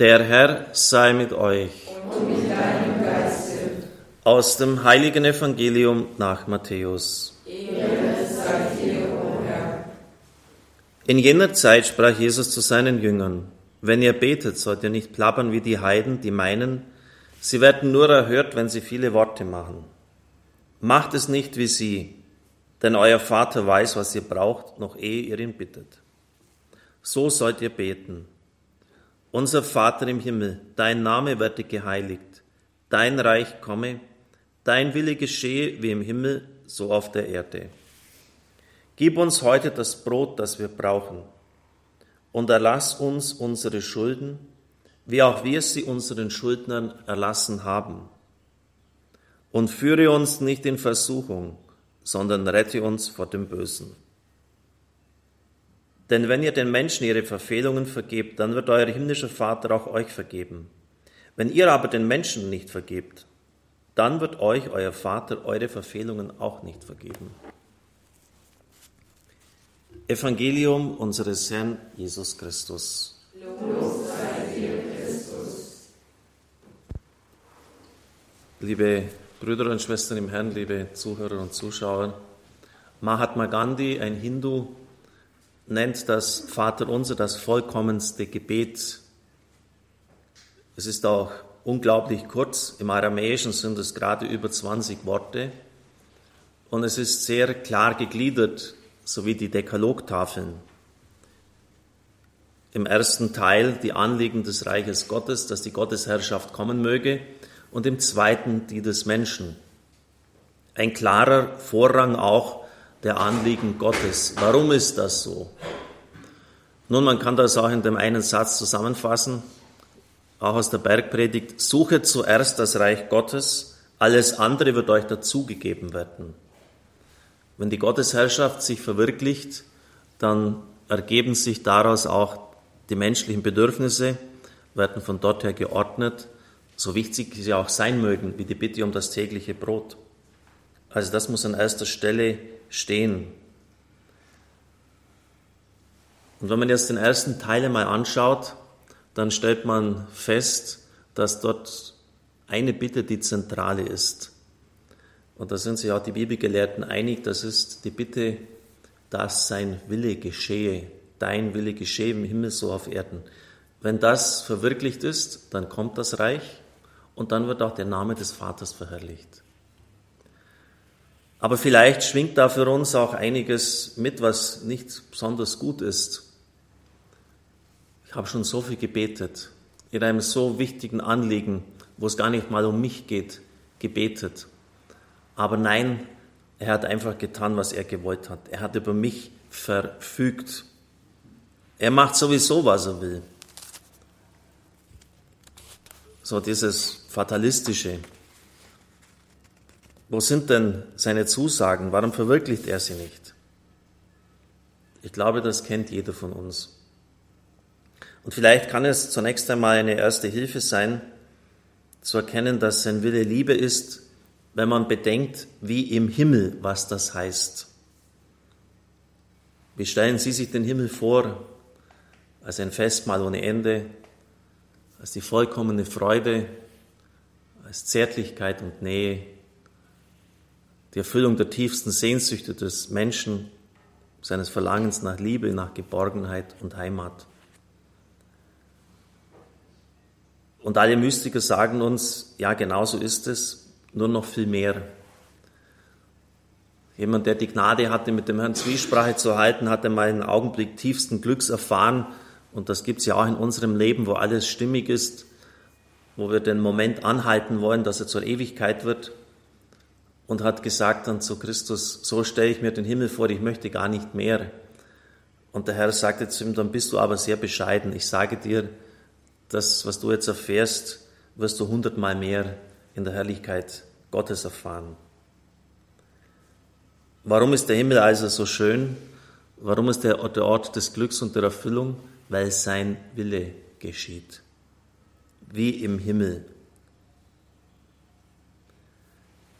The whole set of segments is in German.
Der Herr sei mit euch. Und mit deinem Geiste. Aus dem heiligen Evangelium nach Matthäus. In jener Zeit sprach Jesus zu seinen Jüngern, wenn ihr betet, sollt ihr nicht plappern wie die Heiden, die meinen, sie werden nur erhört, wenn sie viele Worte machen. Macht es nicht wie sie, denn euer Vater weiß, was ihr braucht, noch ehe ihr ihn bittet. So sollt ihr beten. Unser Vater im Himmel, dein Name werde geheiligt, dein Reich komme, dein Wille geschehe wie im Himmel, so auf der Erde. Gib uns heute das Brot, das wir brauchen, und erlass uns unsere Schulden, wie auch wir sie unseren Schuldnern erlassen haben. Und führe uns nicht in Versuchung, sondern rette uns vor dem Bösen. Denn wenn ihr den Menschen ihre Verfehlungen vergebt, dann wird euer himmlischer Vater auch euch vergeben. Wenn ihr aber den Menschen nicht vergebt, dann wird euch euer Vater eure Verfehlungen auch nicht vergeben. Evangelium unseres Herrn Jesus Christus. Liebe Brüder und Schwestern im Herrn, liebe Zuhörer und Zuschauer, Mahatma Gandhi, ein Hindu, nennt das Vaterunser das vollkommenste Gebet. Es ist auch unglaublich kurz. Im Aramäischen sind es gerade über 20 Worte. Und es ist sehr klar gegliedert, so wie die Dekalogtafeln. Im ersten Teil die Anliegen des Reiches Gottes, dass die Gottesherrschaft kommen möge, und im zweiten die des Menschen. Ein klarer Vorrang auch der Anliegen Gottes. Warum ist das so? Nun, man kann das auch in dem einen Satz zusammenfassen, auch aus der Bergpredigt. Suche zuerst das Reich Gottes, alles andere wird euch dazugegeben werden. Wenn die Gottesherrschaft sich verwirklicht, dann ergeben sich daraus auch die menschlichen Bedürfnisse, werden von dort her geordnet, so wichtig sie auch sein mögen, wie die Bitte um das tägliche Brot. Also das muss an erster Stelle stehen. Und wenn man jetzt den ersten Teil einmal anschaut, dann stellt man fest, dass dort eine Bitte die zentrale ist. Und da sind sich auch die Bibelgelehrten einig, das ist die Bitte, dass sein Wille geschehe, dein Wille geschehe im Himmel so auf Erden. Wenn das verwirklicht ist, dann kommt das Reich und dann wird auch der Name des Vaters verherrlicht. Aber vielleicht schwingt da für uns auch einiges mit, was nicht besonders gut ist. Ich habe schon so viel gebetet, in einem so wichtigen Anliegen, wo es gar nicht mal um mich geht, gebetet. Aber nein, er hat einfach getan, was er gewollt hat. Er hat über mich verfügt. Er macht sowieso, was er will. So dieses Fatalistische. Wo sind denn seine Zusagen? Warum verwirklicht er sie nicht? Ich glaube, das kennt jeder von uns. Und vielleicht kann es zunächst einmal eine erste Hilfe sein, zu erkennen, dass sein Wille Liebe ist, wenn man bedenkt, wie im Himmel, was das heißt. Wie stellen Sie sich den Himmel vor als ein Festmahl ohne Ende, als die vollkommene Freude, als Zärtlichkeit und Nähe, die Erfüllung der tiefsten Sehnsüchte des Menschen, seines Verlangens nach Liebe, nach Geborgenheit und Heimat. Und alle Mystiker sagen uns, ja, genau so ist es, nur noch viel mehr. Jemand, der die Gnade hatte, mit dem Herrn Zwiesprache zu halten, hat einmal einen Augenblick tiefsten Glücks erfahren. Und das gibt es ja auch in unserem Leben, wo alles stimmig ist, wo wir den Moment anhalten wollen, dass er zur Ewigkeit wird und hat gesagt dann zu Christus, so stelle ich mir den Himmel vor, ich möchte gar nicht mehr. Und der Herr sagte zu ihm, dann bist du aber sehr bescheiden. Ich sage dir, das, was du jetzt erfährst, wirst du hundertmal mehr in der Herrlichkeit Gottes erfahren. Warum ist der Himmel also so schön? Warum ist der Ort des Glücks und der Erfüllung? Weil sein Wille geschieht. Wie im Himmel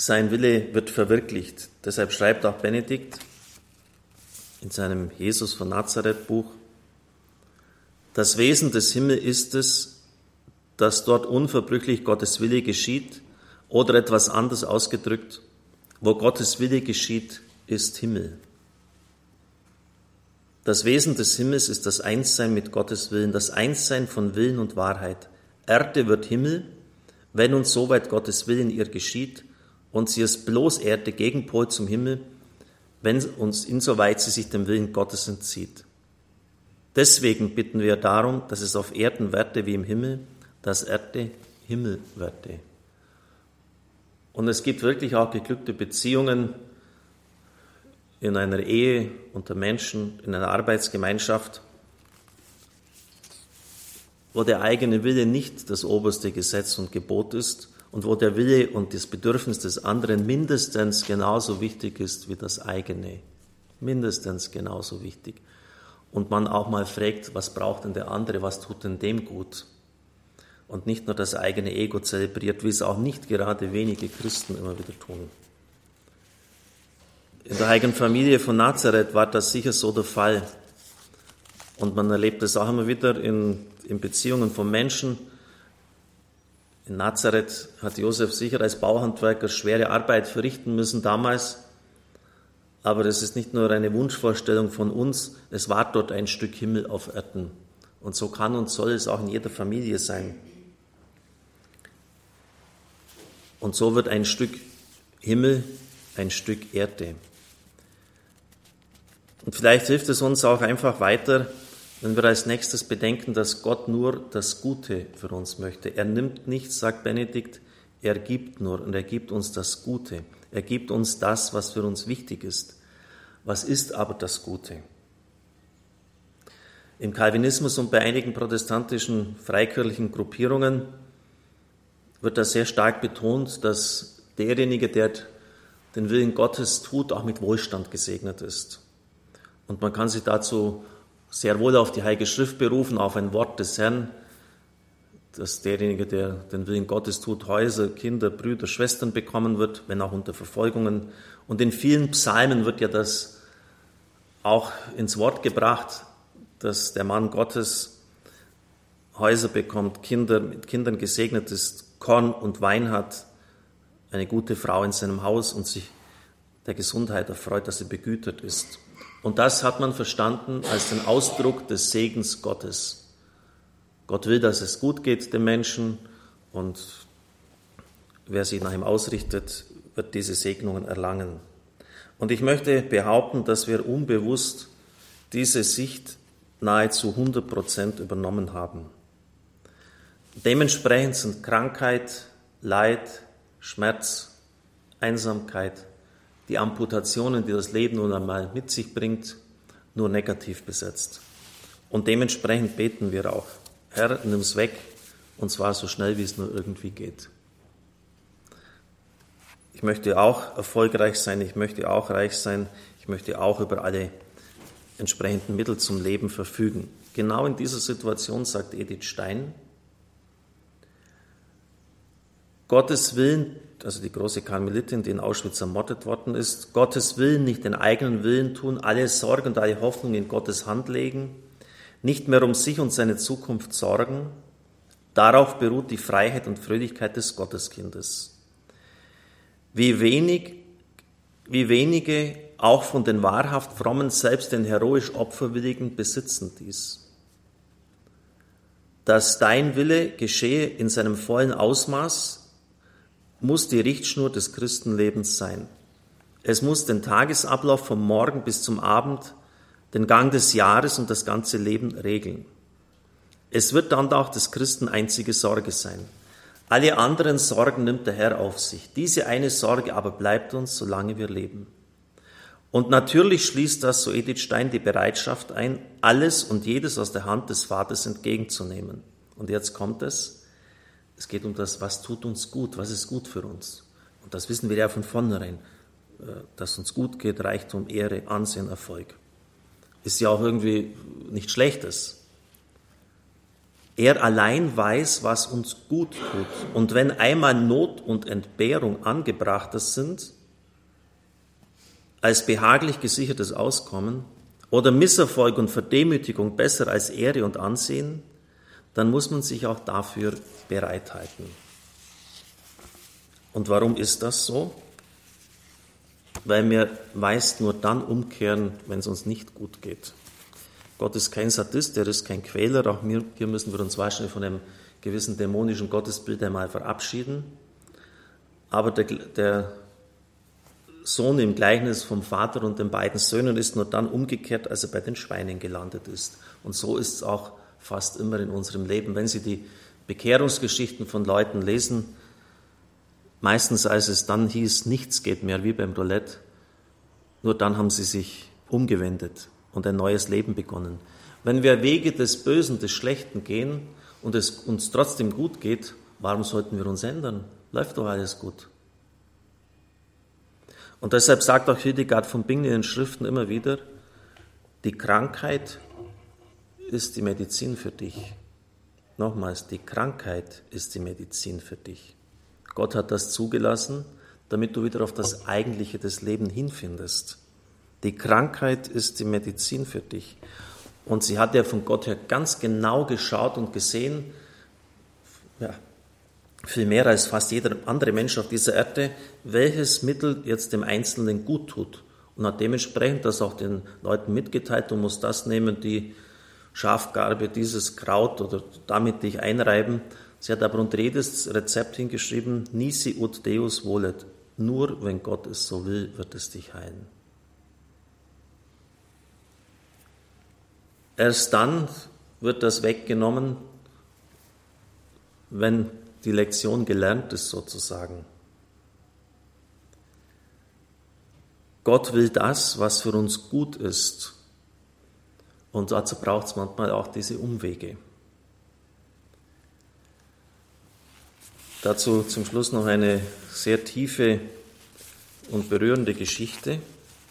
sein Wille wird verwirklicht. Deshalb schreibt auch Benedikt in seinem Jesus von Nazareth Buch, das Wesen des Himmels ist es, dass dort unverbrüchlich Gottes Wille geschieht oder etwas anders ausgedrückt, wo Gottes Wille geschieht, ist Himmel. Das Wesen des Himmels ist das Einssein mit Gottes Willen, das Einssein von Willen und Wahrheit. Erde wird Himmel, wenn uns soweit Gottes Willen ihr geschieht und sie ist bloß Erde, Gegenpol zum Himmel, wenn uns insoweit sie sich dem Willen Gottes entzieht. Deswegen bitten wir darum, dass es auf Erden werde wie im Himmel, dass Erde Himmel werde. Und es gibt wirklich auch geglückte Beziehungen in einer Ehe unter Menschen, in einer Arbeitsgemeinschaft, wo der eigene Wille nicht das oberste Gesetz und Gebot ist und wo der Wille und das Bedürfnis des anderen mindestens genauso wichtig ist wie das eigene. Mindestens genauso wichtig. Und man auch mal fragt, was braucht denn der andere, was tut denn dem gut? Und nicht nur das eigene Ego zelebriert, wie es auch nicht gerade wenige Christen immer wieder tun. In der heiligen Familie von Nazareth war das sicher so der Fall. Und man erlebt es auch immer wieder in, in Beziehungen von Menschen. In Nazareth hat Josef sicher als Bauhandwerker schwere Arbeit verrichten müssen damals. Aber es ist nicht nur eine Wunschvorstellung von uns, es war dort ein Stück Himmel auf Erden. Und so kann und soll es auch in jeder Familie sein. Und so wird ein Stück Himmel ein Stück Erde. Und vielleicht hilft es uns auch einfach weiter, wenn wir als nächstes bedenken, dass Gott nur das Gute für uns möchte. Er nimmt nichts, sagt Benedikt, er gibt nur und er gibt uns das Gute. Er gibt uns das, was für uns wichtig ist. Was ist aber das Gute? Im Calvinismus und bei einigen protestantischen freikirchlichen Gruppierungen wird da sehr stark betont, dass derjenige, der den Willen Gottes tut, auch mit Wohlstand gesegnet ist. Und man kann sich dazu sehr wohl auf die Heilige Schrift berufen, auf ein Wort des Herrn, dass derjenige, der den Willen Gottes tut, Häuser, Kinder, Brüder, Schwestern bekommen wird, wenn auch unter Verfolgungen. Und in vielen Psalmen wird ja das auch ins Wort gebracht, dass der Mann Gottes Häuser bekommt, Kinder, mit Kindern gesegnet ist, Korn und Wein hat, eine gute Frau in seinem Haus und sich der Gesundheit erfreut, dass sie begütert ist. Und das hat man verstanden als den Ausdruck des Segens Gottes. Gott will, dass es gut geht dem Menschen und wer sich nach ihm ausrichtet, wird diese Segnungen erlangen. Und ich möchte behaupten, dass wir unbewusst diese Sicht nahezu 100 Prozent übernommen haben. Dementsprechend sind Krankheit, Leid, Schmerz, Einsamkeit, die Amputationen, die das Leben nun einmal mit sich bringt, nur negativ besetzt. Und dementsprechend beten wir auch, Herr, nimm es weg, und zwar so schnell, wie es nur irgendwie geht. Ich möchte auch erfolgreich sein, ich möchte auch reich sein, ich möchte auch über alle entsprechenden Mittel zum Leben verfügen. Genau in dieser Situation sagt Edith Stein, Gottes Willen also die große Karmelitin, die in Auschwitz ermordet worden ist, Gottes Willen, nicht den eigenen Willen tun, alle Sorgen und alle Hoffnung in Gottes Hand legen, nicht mehr um sich und seine Zukunft sorgen. Darauf beruht die Freiheit und Fröhlichkeit des Gotteskindes. Wie wenig, wie wenige auch von den wahrhaft frommen, selbst den heroisch Opferwilligen besitzen dies. Dass dein Wille geschehe in seinem vollen Ausmaß, muss die Richtschnur des Christenlebens sein. Es muss den Tagesablauf vom Morgen bis zum Abend, den Gang des Jahres und das ganze Leben regeln. Es wird dann auch des Christen einzige Sorge sein. Alle anderen Sorgen nimmt der Herr auf sich. Diese eine Sorge aber bleibt uns, solange wir leben. Und natürlich schließt das, so Edith Stein, die Bereitschaft ein, alles und jedes aus der Hand des Vaters entgegenzunehmen. Und jetzt kommt es, es geht um das, was tut uns gut, was ist gut für uns. Und das wissen wir ja von vornherein, äh, dass uns gut geht, Reichtum, Ehre, Ansehen, Erfolg. Ist ja auch irgendwie nichts Schlechtes. Er allein weiß, was uns gut tut. Und wenn einmal Not und Entbehrung angebrachter sind, als behaglich gesichertes Auskommen oder Misserfolg und Verdemütigung besser als Ehre und Ansehen, dann muss man sich auch dafür bereithalten. Und warum ist das so? Weil wir meist nur dann umkehren, wenn es uns nicht gut geht. Gott ist kein Sadist, er ist kein Quäler. Auch hier müssen wir uns wahrscheinlich von einem gewissen dämonischen Gottesbild einmal verabschieden. Aber der, der Sohn im Gleichnis vom Vater und den beiden Söhnen ist nur dann umgekehrt, als er bei den Schweinen gelandet ist. Und so ist es auch fast immer in unserem Leben. Wenn Sie die Bekehrungsgeschichten von Leuten lesen, meistens als es dann hieß, nichts geht mehr wie beim Roulette, nur dann haben sie sich umgewendet und ein neues Leben begonnen. Wenn wir Wege des Bösen, des Schlechten gehen und es uns trotzdem gut geht, warum sollten wir uns ändern? Läuft doch alles gut. Und deshalb sagt auch Hildegard von Bingen in den Schriften immer wieder, die Krankheit ist die Medizin für dich. Nochmals, die Krankheit ist die Medizin für dich. Gott hat das zugelassen, damit du wieder auf das Eigentliche des Lebens hinfindest. Die Krankheit ist die Medizin für dich. Und sie hat ja von Gott her ganz genau geschaut und gesehen, ja, viel mehr als fast jeder andere Mensch auf dieser Erde, welches Mittel jetzt dem Einzelnen gut tut. Und hat dementsprechend das auch den Leuten mitgeteilt, du musst das nehmen, die Schafgarbe, dieses Kraut oder damit dich einreiben. Sie hat aber unter jedes Rezept hingeschrieben, nisi ut Deus volet. Nur wenn Gott es so will, wird es dich heilen. Erst dann wird das weggenommen, wenn die Lektion gelernt ist sozusagen. Gott will das, was für uns gut ist. Und dazu braucht es manchmal auch diese Umwege. Dazu zum Schluss noch eine sehr tiefe und berührende Geschichte.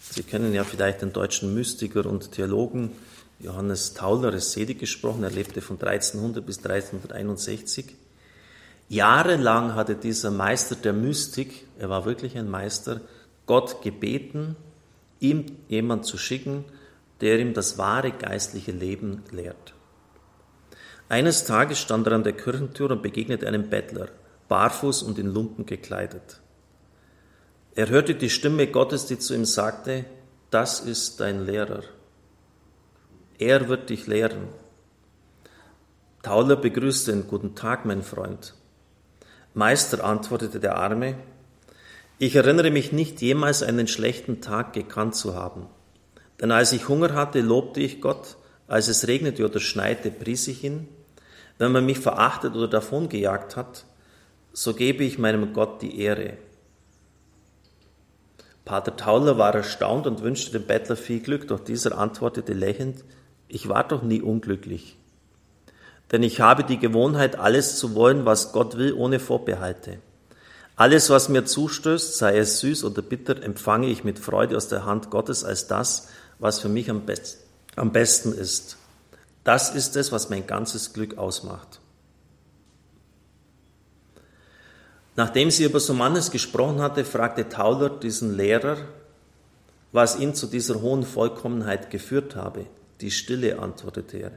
Sie kennen ja vielleicht den deutschen Mystiker und Theologen Johannes Tauler, ist sedig gesprochen. Er lebte von 1300 bis 1361. Jahrelang hatte dieser Meister der Mystik, er war wirklich ein Meister, Gott gebeten, ihm jemand zu schicken, der ihm das wahre geistliche Leben lehrt. Eines Tages stand er an der Kirchentür und begegnete einem Bettler, barfuß und in Lumpen gekleidet. Er hörte die Stimme Gottes, die zu ihm sagte, das ist dein Lehrer. Er wird dich lehren. Tauler begrüßte ihn, guten Tag, mein Freund. Meister, antwortete der Arme, ich erinnere mich nicht jemals einen schlechten Tag gekannt zu haben. Denn als ich Hunger hatte, lobte ich Gott, als es regnete oder schneite, pries ich ihn. Wenn man mich verachtet oder davongejagt hat, so gebe ich meinem Gott die Ehre. Pater Tauler war erstaunt und wünschte dem Bettler viel Glück, doch dieser antwortete lächelnd, ich war doch nie unglücklich. Denn ich habe die Gewohnheit, alles zu wollen, was Gott will, ohne Vorbehalte. Alles, was mir zustößt, sei es süß oder bitter, empfange ich mit Freude aus der Hand Gottes als das, was für mich am, best am besten ist. Das ist es, was mein ganzes Glück ausmacht. Nachdem sie über so manches gesprochen hatte, fragte Tauler diesen Lehrer, was ihn zu dieser hohen Vollkommenheit geführt habe. Die Stille, antwortete er.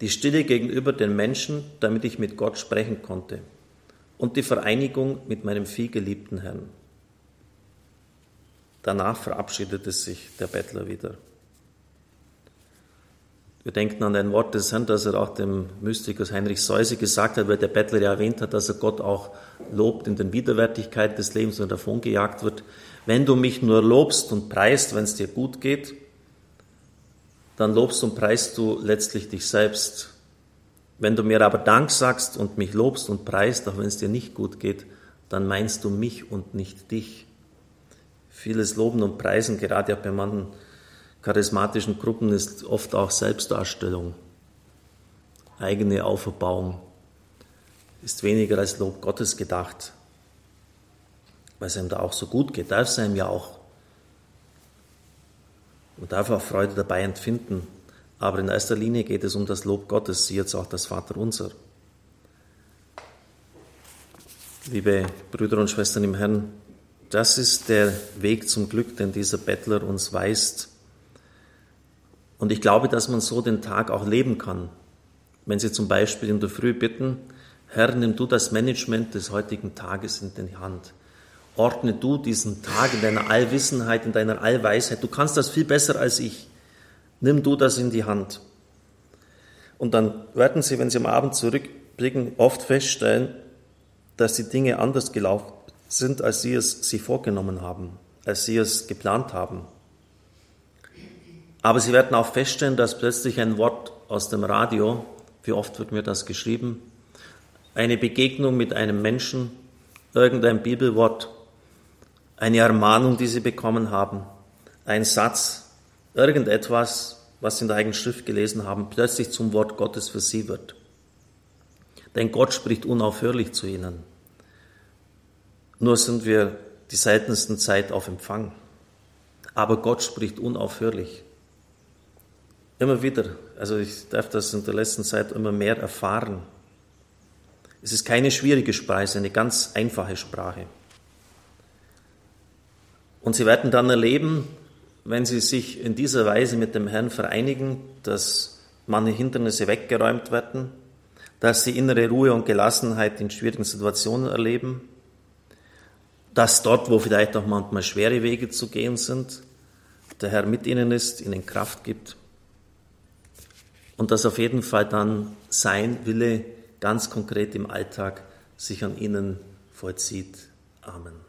Die Stille gegenüber den Menschen, damit ich mit Gott sprechen konnte. Und die Vereinigung mit meinem vielgeliebten Herrn. Danach verabschiedete sich der Bettler wieder. Wir denken an ein Wort des Herrn, das er auch dem Mystiker Heinrich Seuse gesagt hat, weil der Bettler ja erwähnt hat, dass er Gott auch lobt in den Widerwärtigkeit des Lebens und davon gejagt wird. Wenn du mich nur lobst und preist, wenn es dir gut geht, dann lobst und preist du letztlich dich selbst. Wenn du mir aber Dank sagst und mich lobst und preist, auch wenn es dir nicht gut geht, dann meinst du mich und nicht dich. Vieles Loben und Preisen, gerade auch bei manchen charismatischen Gruppen, ist oft auch Selbstdarstellung, eigene Auferbauung, ist weniger als Lob Gottes gedacht, weil es einem da auch so gut geht, darf es einem ja auch. Man darf auch Freude dabei empfinden. Aber in erster Linie geht es um das Lob Gottes, jetzt auch das Vaterunser. Liebe Brüder und Schwestern im Herrn, das ist der Weg zum Glück, den dieser Bettler uns weist. Und ich glaube, dass man so den Tag auch leben kann. wenn Sie zum Beispiel in der Früh bitten, Herr, nimm du das Management des heutigen Tages in die Hand. Ordne du diesen Tag in deiner Allwissenheit, in deiner Allweisheit. Du kannst das viel besser als ich. Nimm du das in die Hand. Und dann werden Sie, wenn Sie am Abend zurückblicken, oft feststellen, dass die Dinge anders gelaufen sind, als Sie es sich vorgenommen haben, als Sie es geplant haben. Aber Sie werden auch feststellen, dass plötzlich ein Wort aus dem Radio, wie oft wird mir das geschrieben, eine Begegnung mit einem Menschen, irgendein Bibelwort, eine Ermahnung, die Sie bekommen haben, ein Satz, irgendetwas, was Sie in der eigenen Schrift gelesen haben, plötzlich zum Wort Gottes für Sie wird. Denn Gott spricht unaufhörlich zu Ihnen. Nur sind wir die seltensten Zeit auf Empfang. Aber Gott spricht unaufhörlich. Immer wieder. Also ich darf das in der letzten Zeit immer mehr erfahren. Es ist keine schwierige Sprache, eine ganz einfache Sprache. Und Sie werden dann erleben, wenn Sie sich in dieser Weise mit dem Herrn vereinigen, dass manche Hindernisse weggeräumt werden, dass Sie innere Ruhe und Gelassenheit in schwierigen Situationen erleben, dass dort, wo vielleicht auch manchmal schwere Wege zu gehen sind, der Herr mit Ihnen ist, Ihnen Kraft gibt und dass auf jeden Fall dann sein Wille ganz konkret im Alltag sich an ihnen vollzieht. Amen.